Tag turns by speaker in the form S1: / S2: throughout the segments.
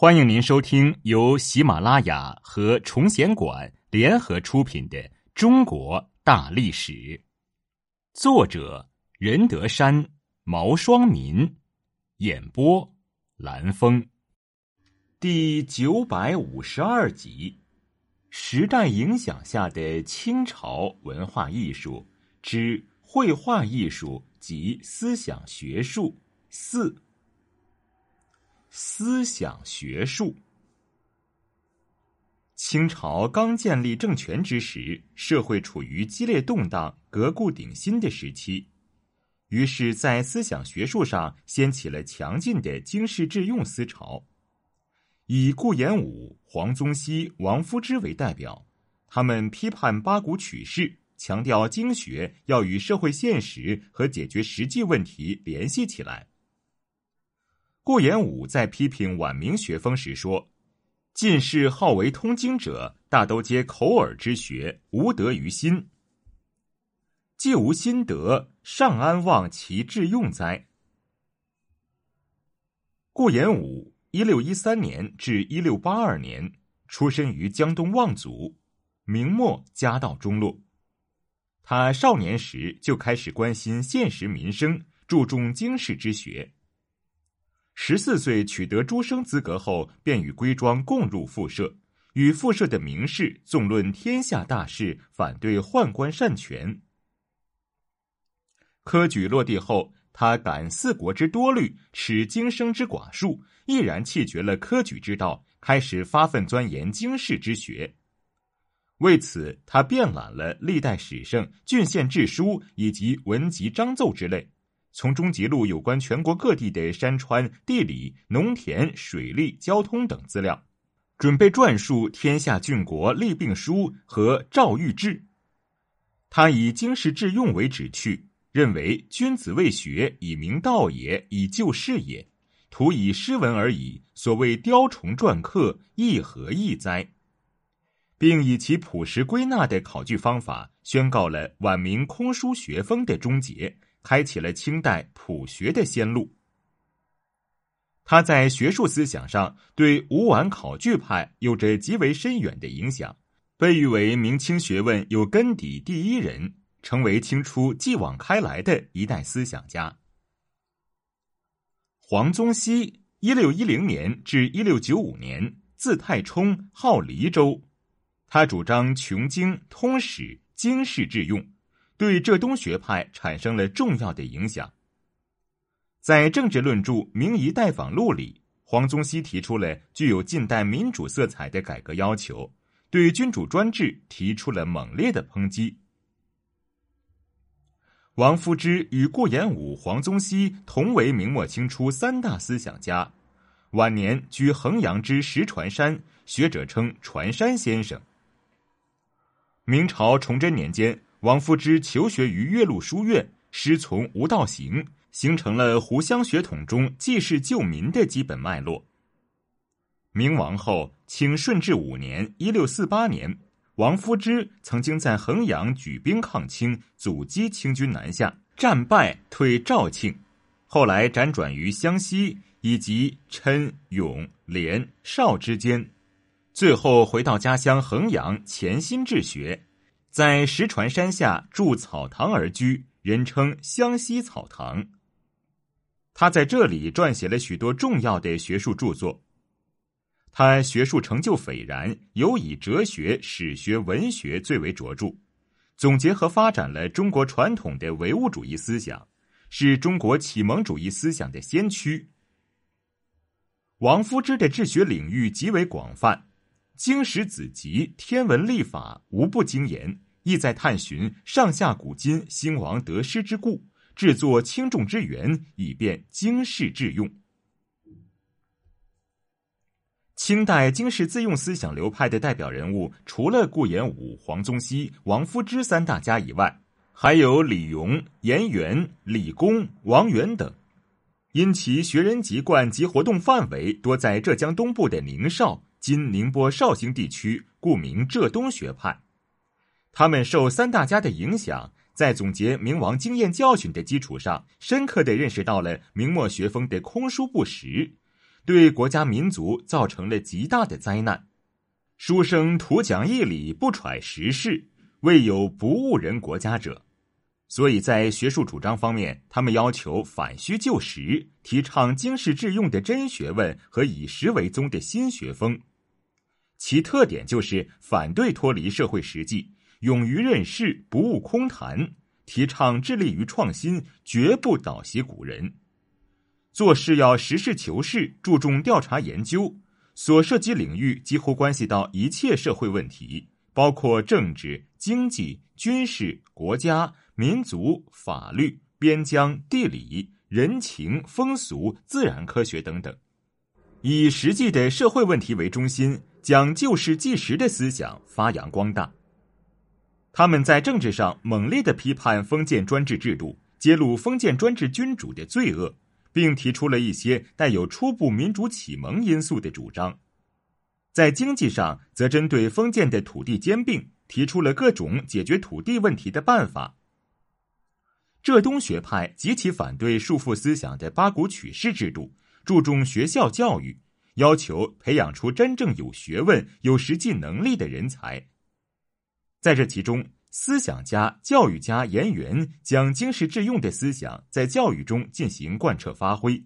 S1: 欢迎您收听由喜马拉雅和崇贤馆联合出品的《中国大历史》，作者任德山、毛双民，演播蓝峰，第九百五十二集：时代影响下的清朝文化艺术之绘画艺术及思想学术四。思想学术。清朝刚建立政权之时，社会处于激烈动荡、革故鼎新的时期，于是，在思想学术上掀起了强劲的经世致用思潮。以顾炎武、黄宗羲、王夫之为代表，他们批判八股取士，强调经学要与社会现实和解决实际问题联系起来。顾炎武在批评晚明学风时说：“进士好为通经者，大都皆口耳之学，无德于心。既无心得，尚安望其致用哉？”顾炎武（一六一三年至一六八二年）出身于江东望族，明末家道中落。他少年时就开始关心现实民生，注重经世之学。十四岁取得诸生资格后，便与归庄共入复社，与复社的名士纵论天下大事，反对宦官擅权。科举落地后，他感四国之多虑，耻经生之寡数，毅然弃绝了科举之道，开始发奋钻研经世之学。为此，他遍览了历代史圣、郡县志书以及文集章奏之类。从中集录有关全国各地的山川、地理、农田、水利、交通等资料，准备撰述《天下郡国利病书》和《诏谕志》。他以经世致用为旨趣，认为君子为学以明道也，以救世也。徒以诗文而已，所谓雕虫篆刻，亦何益哉？并以其朴实归纳的考据方法，宣告了晚明空书学风的终结。开启了清代朴学的先路。他在学术思想上对吴婉考据派有着极为深远的影响，被誉为明清学问有根底第一人，成为清初继往开来的一代思想家。黄宗羲（一六一零年至一六九五年），字太冲，号黎州。他主张穷经通史，经世致用。对浙东学派产生了重要的影响。在政治论著《明夷待访录》里，黄宗羲提出了具有近代民主色彩的改革要求，对君主专制提出了猛烈的抨击。王夫之与顾炎武、黄宗羲同为明末清初三大思想家，晚年居衡阳之石船山，学者称“船山先生”。明朝崇祯年间。王夫之求学于岳麓书院，师从吴道行，形成了湖湘血统中济世救民的基本脉络。明亡后，清顺治五年（一六四八年），王夫之曾经在衡阳举兵抗清，阻击清军南下，战败退肇庆，后来辗转于湘西以及郴、永、连、邵之间，最后回到家乡衡阳，潜心治学。在石船山下筑草堂而居，人称湘西草堂。他在这里撰写了许多重要的学术著作。他学术成就斐然，尤以哲学、史学、文学最为卓著，总结和发展了中国传统的唯物主义思想，是中国启蒙主义思想的先驱。王夫之的治学领域极为广泛，经史子集、天文历法无不精研。意在探寻上下古今兴亡得失之故，制作轻重之源，以便经世致用。清代经世自用思想流派的代表人物，除了顾炎武、黄宗羲、王夫之三大家以外，还有李颉、颜元、李公、王元等。因其学人籍贯及活动范围多在浙江东部的宁绍（今宁波绍兴地区），故名浙东学派。他们受三大家的影响，在总结明王经验教训的基础上，深刻的认识到了明末学风的空疏不实，对国家民族造成了极大的灾难。书生图讲义理，不揣时事，未有不误人国家者。所以在学术主张方面，他们要求反虚就实，提倡经世致用的真学问和以实为宗的新学风。其特点就是反对脱离社会实际，勇于认事，不务空谈，提倡致力于创新，绝不倒袭古人。做事要实事求是，注重调查研究，所涉及领域几乎关系到一切社会问题，包括政治、经济、军事、国家。民族、法律、边疆、地理、人情、风俗、自然科学等等，以实际的社会问题为中心，将旧事纪实的思想发扬光大。他们在政治上猛烈的批判封建专制制度，揭露封建专制君主的罪恶，并提出了一些带有初步民主启蒙因素的主张。在经济上，则针对封建的土地兼并，提出了各种解决土地问题的办法。浙东学派极其反对束缚思想的八股取士制度，注重学校教育，要求培养出真正有学问、有实际能力的人才。在这其中，思想家、教育家严元将经世致用的思想在教育中进行贯彻发挥。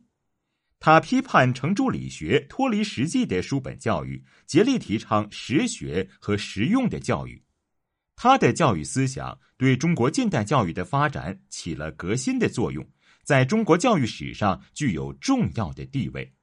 S1: 他批判程朱理学脱离实际的书本教育，竭力提倡实学和实用的教育。他的教育思想对中国近代教育的发展起了革新的作用，在中国教育史上具有重要的地位。